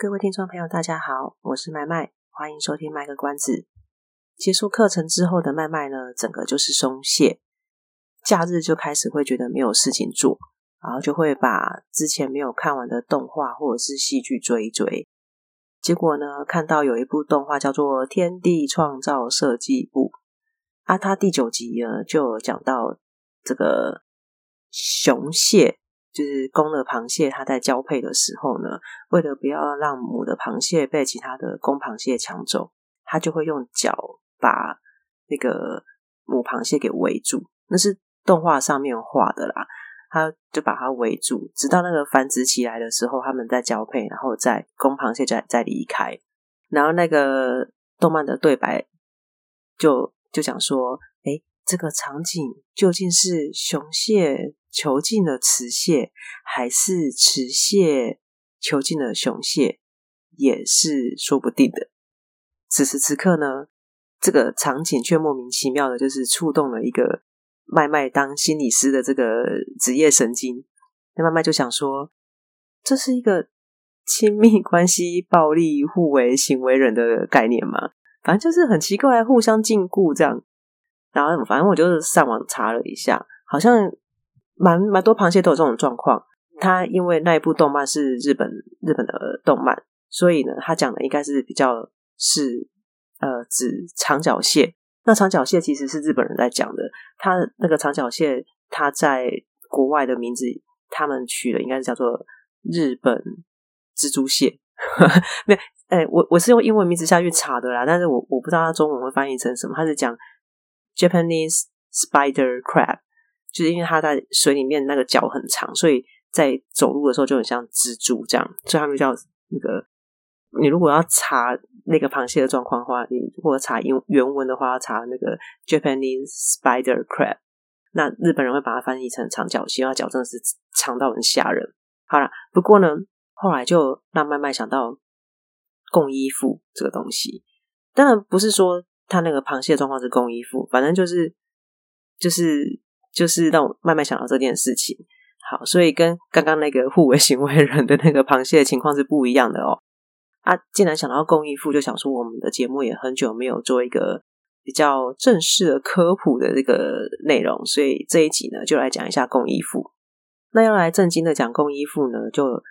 各位听众朋友，大家好，我是麦麦，欢迎收听卖个关子。结束课程之后的麦麦呢，整个就是松懈，假日就开始会觉得没有事情做，然后就会把之前没有看完的动画或者是戏剧追一追。结果呢，看到有一部动画叫做《天地创造设计部》，啊，它第九集呢就讲到这个雄蟹。就是公的螃蟹，它在交配的时候呢，为了不要让母的螃蟹被其他的公螃蟹抢走，它就会用脚把那个母螃蟹给围住。那是动画上面画的啦，它就把它围住，直到那个繁殖起来的时候，他们再交配，然后再公螃蟹再再离开。然后那个动漫的对白就就讲说，诶，这个场景究竟是雄蟹囚禁了雌蟹，还是雌蟹囚禁了雄蟹，也是说不定的。此时此刻呢，这个场景却莫名其妙的，就是触动了一个麦麦当心理师的这个职业神经。那麦麦就想说，这是一个亲密关系暴力互为行为人的概念嘛？反正就是很奇怪，互相禁锢这样。然后反正我就是上网查了一下，好像。蛮蛮多螃蟹都有这种状况，它因为那一部动漫是日本日本的动漫，所以呢，它讲的应该是比较是呃指长脚蟹。那长脚蟹其实是日本人在讲的，它那个长脚蟹，它在国外的名字，他们取的应该是叫做日本蜘蛛蟹。没有，哎，我我是用英文名字下去查的啦，但是我我不知道它中文会翻译成什么，它是讲 Japanese Spider Crab。就是因为它在水里面那个脚很长，所以在走路的时候就很像蜘蛛这样，所以他们叫那个。你如果要查那个螃蟹的状况的话，你如果查英原文的话，要查那个 Japanese Spider Crab。那日本人会把它翻译成长脚蟹，它脚真的是长到很吓人。好啦，不过呢，后来就让麦麦想到共依附这个东西。当然不是说它那个螃蟹的状况是共依附，反正就是就是。就是让我慢慢想到这件事情，好，所以跟刚刚那个互为行为人的那个螃蟹的情况是不一样的哦。啊，既然想到共依附，就想说我们的节目也很久没有做一个比较正式的科普的这个内容，所以这一集呢，就来讲一下共依附。那要来正经的讲共依附呢，就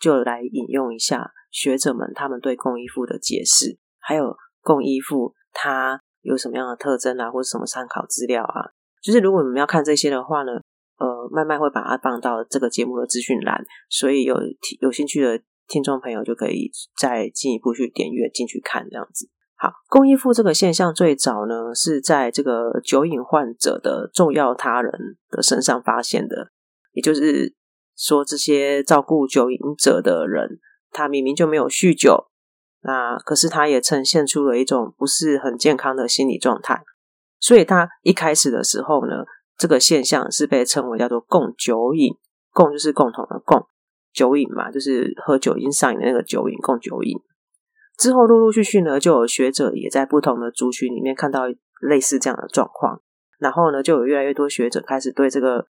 就来引用一下学者们他们对共依附的解释，还有共依附它有什么样的特征啊，或者什么参考资料啊。就是如果你们要看这些的话呢，呃，麦麦会把它放到这个节目的资讯栏，所以有有兴趣的听众朋友就可以再进一步去点阅进去看这样子。好，共依附这个现象最早呢是在这个酒瘾患者的重要他人的身上发现的，也就是说，这些照顾酒瘾者的人，他明明就没有酗酒，那可是他也呈现出了一种不是很健康的心理状态。所以他一开始的时候呢，这个现象是被称为叫做共酒瘾，共就是共同的共，酒瘾嘛，就是喝酒已经上瘾的那个酒瘾，共酒瘾。之后陆陆续续呢，就有学者也在不同的族群里面看到类似这样的状况，然后呢，就有越来越多学者开始对这个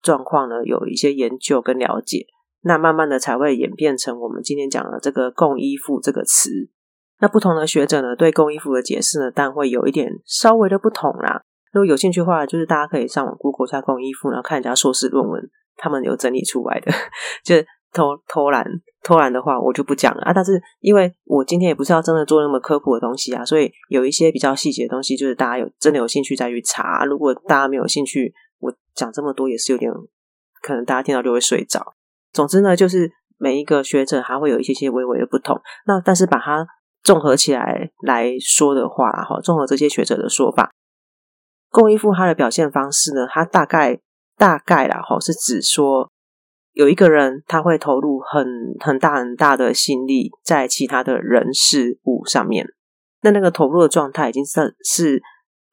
状况呢有一些研究跟了解，那慢慢的才会演变成我们今天讲的这个共依附这个词。那不同的学者呢，对共依附的解释呢，但会有一点稍微的不同啦。如果有兴趣的话，就是大家可以上网 Google 下共依附，然后看人家硕士论文，他们有整理出来的。就偷偷懒偷懒的话，我就不讲了啊。但是因为我今天也不是要真的做那么科普的东西啊，所以有一些比较细节的东西，就是大家有真的有兴趣再去查。如果大家没有兴趣，我讲这么多也是有点可能大家听到就会睡着。总之呢，就是每一个学者还会有一些些微微的不同。那但是把它。综合起来来说的话，哈，综合这些学者的说法，共依附他的表现方式呢，他大概大概啦，哈，是指说有一个人他会投入很很大很大的心力在其他的人事物上面，那那个投入的状态已经是是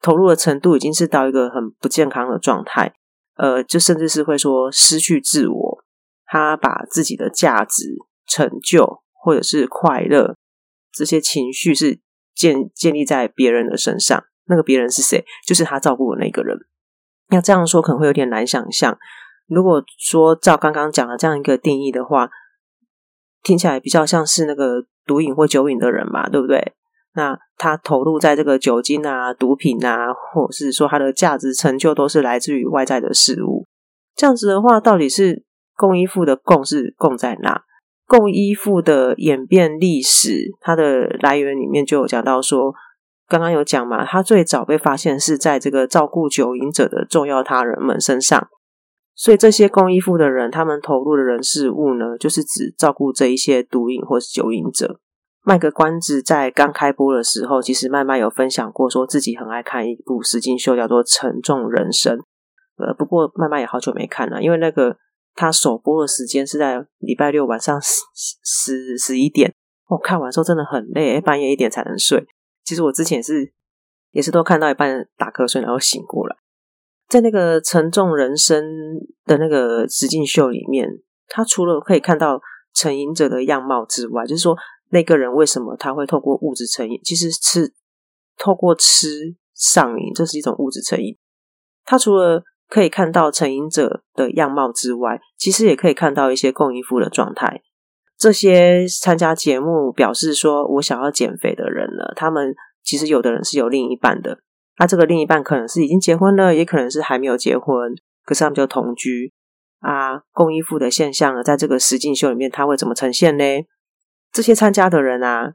投入的程度已经是到一个很不健康的状态，呃，就甚至是会说失去自我，他把自己的价值、成就或者是快乐这些情绪是建建立在别人的身上，那个别人是谁？就是他照顾的那个人。那这样说可能会有点难想象。如果说照刚刚讲的这样一个定义的话，听起来比较像是那个毒瘾或酒瘾的人嘛，对不对？那他投入在这个酒精啊、毒品啊，或者是说他的价值成就都是来自于外在的事物。这样子的话，到底是共依附的共是共在哪？共依附的演变历史，它的来源里面就有讲到说，刚刚有讲嘛，他最早被发现是在这个照顾酒瘾者的重要他人们身上。所以这些共依附的人，他们投入的人事物呢，就是指照顾这一些毒瘾或是酒瘾者。卖个关子，在刚开播的时候，其实麦麦有分享过，说自己很爱看一部实境秀，叫做《沉重人生》。呃，不过麦麦也好久没看了，因为那个他首播的时间是在礼拜六晚上十十十一点。我、哦、看完之后真的很累，半夜一点才能睡。其实我之前也是也是都看到一半打瞌睡，然后醒过来。在那个沉重人生的那个实境秀里面，他除了可以看到成瘾者的样貌之外，就是说那个人为什么他会透过物质成瘾？其实是透过吃上瘾，这是一种物质成瘾。他除了可以看到成瘾者的样貌之外，其实也可以看到一些共依附的状态。这些参加节目表示说我想要减肥的人呢，他们其实有的人是有另一半的。他这个另一半可能是已经结婚了，也可能是还没有结婚，可是他们就同居啊。共依附的现象呢，在这个实境秀里面，它会怎么呈现呢？这些参加的人啊，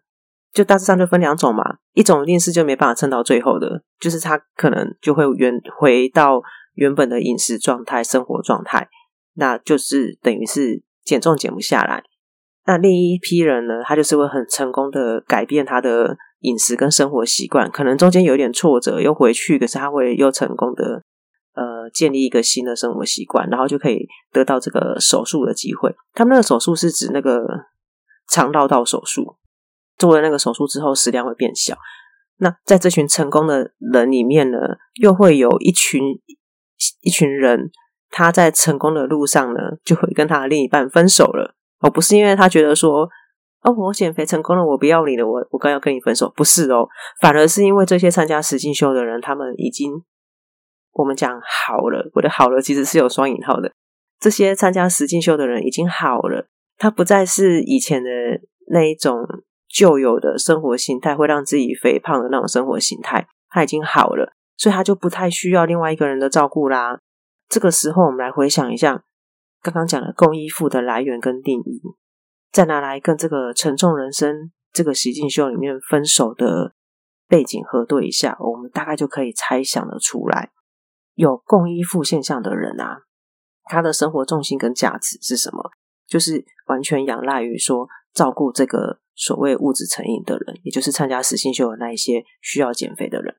就大致上就分两种嘛。一种一定是就没办法撑到最后的，就是他可能就会原回到原本的饮食状态、生活状态，那就是等于是减重减不下来。那另一批人呢，他就是会很成功的改变他的。饮食跟生活习惯可能中间有一点挫折，又回去，可是他会又成功的呃建立一个新的生活习惯，然后就可以得到这个手术的机会。他们那个手术是指那个肠道道手术，做了那个手术之后食量会变小。那在这群成功的人里面呢，又会有一群一群人，他在成功的路上呢，就会跟他的另一半分手了。哦，不是因为他觉得说。哦，我减肥成功了，我不要你了，我我刚要跟你分手，不是哦，反而是因为这些参加实境秀的人，他们已经我们讲好了，我的好了其实是有双引号的，这些参加实境秀的人已经好了，他不再是以前的那一种旧有的生活形态，会让自己肥胖的那种生活形态，他已经好了，所以他就不太需要另外一个人的照顾啦。这个时候，我们来回想一下刚刚讲的共依附的来源跟定义。再拿来跟这个沉重人生这个实境秀里面分手的背景核对一下，我们大概就可以猜想得出来，有共依附现象的人啊，他的生活重心跟价值是什么？就是完全仰赖于说照顾这个所谓物质成瘾的人，也就是参加实境秀的那一些需要减肥的人。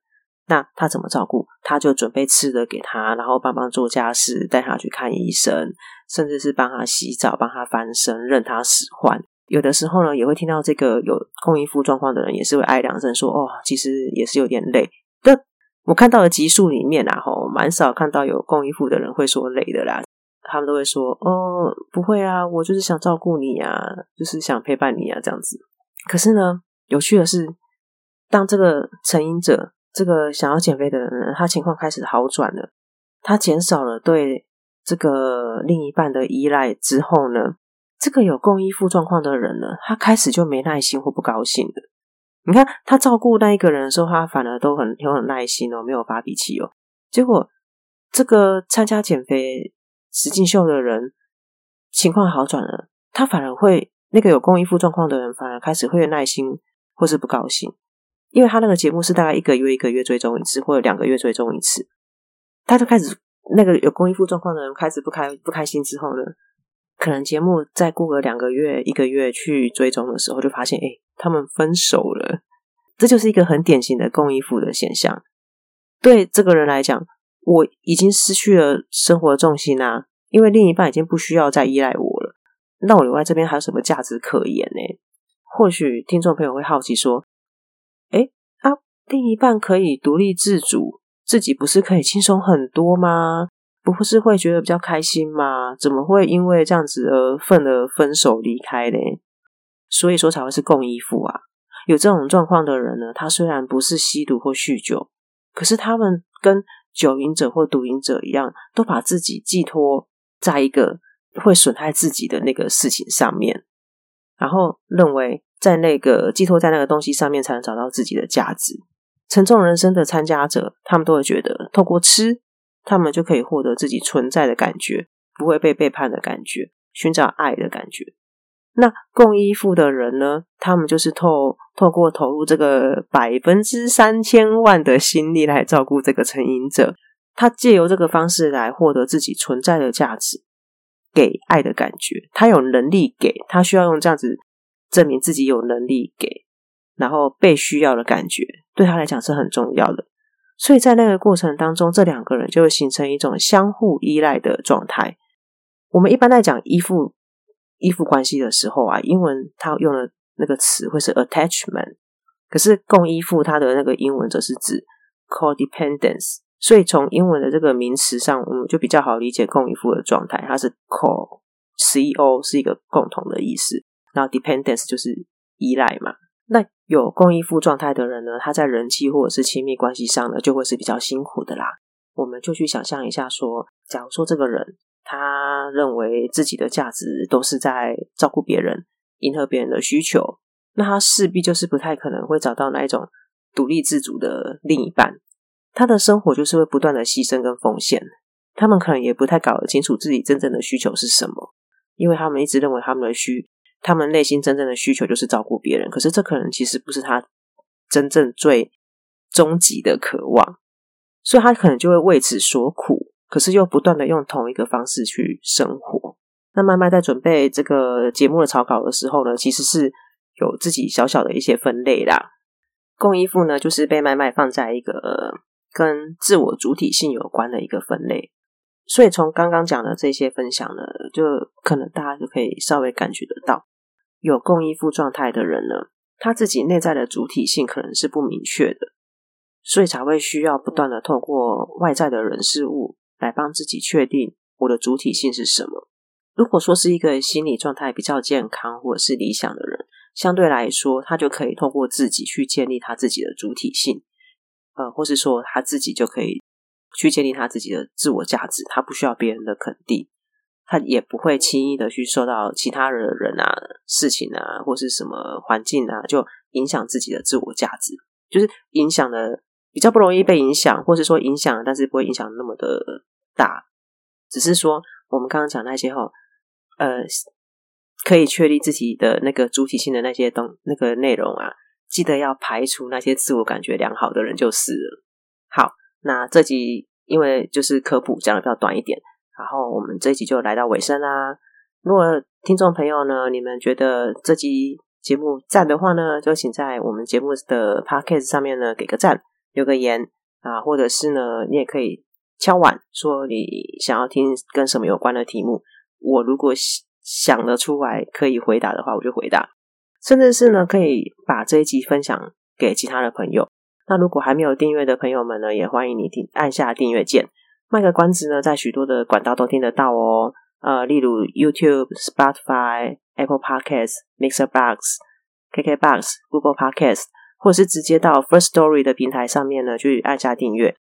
那他怎么照顾？他就准备吃的给他，然后帮忙做家事，带他去看医生。甚至是帮他洗澡、帮他翻身、任他使唤。有的时候呢，也会听到这个有共依附状况的人，也是会哀两声说：“哦，其实也是有点累。”但我看到的集数里面啊，吼，蛮少看到有共依附的人会说累的啦。他们都会说：“哦，不会啊，我就是想照顾你啊，就是想陪伴你啊，这样子。”可是呢，有趣的是，当这个成瘾者、这个想要减肥的人呢，他情况开始好转了，他减少了对。这个另一半的依赖之后呢，这个有共依附状况的人呢，他开始就没耐心或不高兴了。你看他照顾那一个人的时候，他反而都很有很耐心哦，没有发脾气哦。结果这个参加减肥实境秀的人情况好转了，他反而会那个有共依附状况的人反而开始会有耐心或是不高兴，因为他那个节目是大概一个月一个月追踪一次，或者两个月追踪一次，他就开始。那个有共依附状况的人开始不开不开心之后呢，可能节目再过个两个月、一个月去追踪的时候，就发现哎，他们分手了。这就是一个很典型的共依附的现象。对这个人来讲，我已经失去了生活重心啊，因为另一半已经不需要再依赖我了，那我留在这边还有什么价值可言呢？或许听众朋友会好奇说：“诶，啊，另一半可以独立自主，自己不是可以轻松很多吗？不是会觉得比较开心吗？怎么会因为这样子而愤而分手离开嘞？所以说才会是共依附啊！有这种状况的人呢，他虽然不是吸毒或酗酒，可是他们跟酒瘾者或毒瘾者一样，都把自己寄托在一个会损害自己的那个事情上面。然后认为在那个寄托在那个东西上面才能找到自己的价值。沉重人生的参加者，他们都会觉得透过吃，他们就可以获得自己存在的感觉，不会被背叛的感觉，寻找爱的感觉。那共依附的人呢？他们就是透透过投入这个百分之三千万的心力来照顾这个成瘾者，他借由这个方式来获得自己存在的价值。给爱的感觉，他有能力给，他需要用这样子证明自己有能力给，然后被需要的感觉对他来讲是很重要的。所以在那个过程当中，这两个人就会形成一种相互依赖的状态。我们一般在讲依附依附关系的时候啊，英文它用的那个词会是 attachment，可是共依附它的那个英文则是指 codependence。所以从英文的这个名词上，我们就比较好理解共依附的状态。它是 co，c o 是一个共同的意思，然后 dependence 就是依赖嘛。那有共依附状态的人呢，他在人际或者是亲密关系上呢，就会是比较辛苦的啦。我们就去想象一下说，假如说这个人他认为自己的价值都是在照顾别人、迎合别人的需求，那他势必就是不太可能会找到那一种独立自主的另一半。他的生活就是会不断的牺牲跟奉献，他们可能也不太搞得清楚自己真正的需求是什么，因为他们一直认为他们的需，他们内心真正的需求就是照顾别人，可是这可能其实不是他真正最终极的渴望，所以他可能就会为此所苦，可是又不断的用同一个方式去生活。那麦麦在准备这个节目的草稿的时候呢，其实是有自己小小的一些分类啦。共依附呢，就是被麦麦放在一个。跟自我主体性有关的一个分类，所以从刚刚讲的这些分享呢，就可能大家就可以稍微感觉得到，有共依附状态的人呢，他自己内在的主体性可能是不明确的，所以才会需要不断的透过外在的人事物来帮自己确定我的主体性是什么。如果说是一个心理状态比较健康或者是理想的人，相对来说，他就可以透过自己去建立他自己的主体性。呃，或是说他自己就可以去建立他自己的自我价值，他不需要别人的肯定，他也不会轻易的去受到其他的人啊、事情啊，或是什么环境啊，就影响自己的自我价值，就是影响的比较不容易被影响，或是说影响，但是不会影响那么的大，只是说我们刚刚讲那些后，呃，可以确立自己的那个主体性的那些东那个内容啊。记得要排除那些自我感觉良好的人就是。好，那这集因为就是科普讲的比较短一点，然后我们这一集就来到尾声啦。如果听众朋友呢，你们觉得这集节目赞的话呢，就请在我们节目的 podcast 上面呢给个赞，留个言啊，或者是呢，你也可以敲碗说你想要听跟什么有关的题目，我如果想得出来可以回答的话，我就回答。甚至是呢，可以把这一集分享给其他的朋友。那如果还没有订阅的朋友们呢，也欢迎你订按下订阅键。卖个关子呢，在许多的管道都听得到哦。呃，例如 YouTube、Spotify、Apple Podcasts、Mixer Box、KK Box、Google Podcasts，或者是直接到 First Story 的平台上面呢，去按下订阅。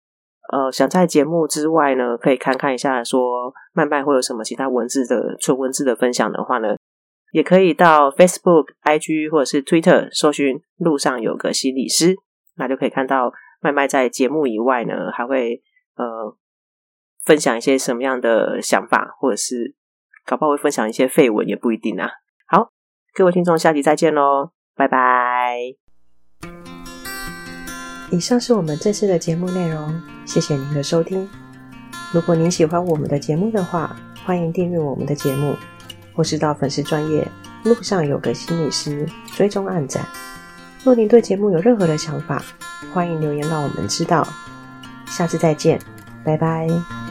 呃，想在节目之外呢，可以看看一下说麦麦会有什么其他文字的纯文字的分享的话呢。也可以到 Facebook、IG 或者是 Twitter 搜寻“路上有个心理师”，那就可以看到麦麦在节目以外呢，还会呃分享一些什么样的想法，或者是搞不好会分享一些废文，也不一定啊。好，各位听众，下集再见喽，拜拜！以上是我们这次的节目内容，谢谢您的收听。如果您喜欢我们的节目的话，欢迎订阅我们的节目。或是到粉丝专业路上有个心理师追踪暗赞。若您对节目有任何的想法，欢迎留言让我们知道。下次再见，拜拜。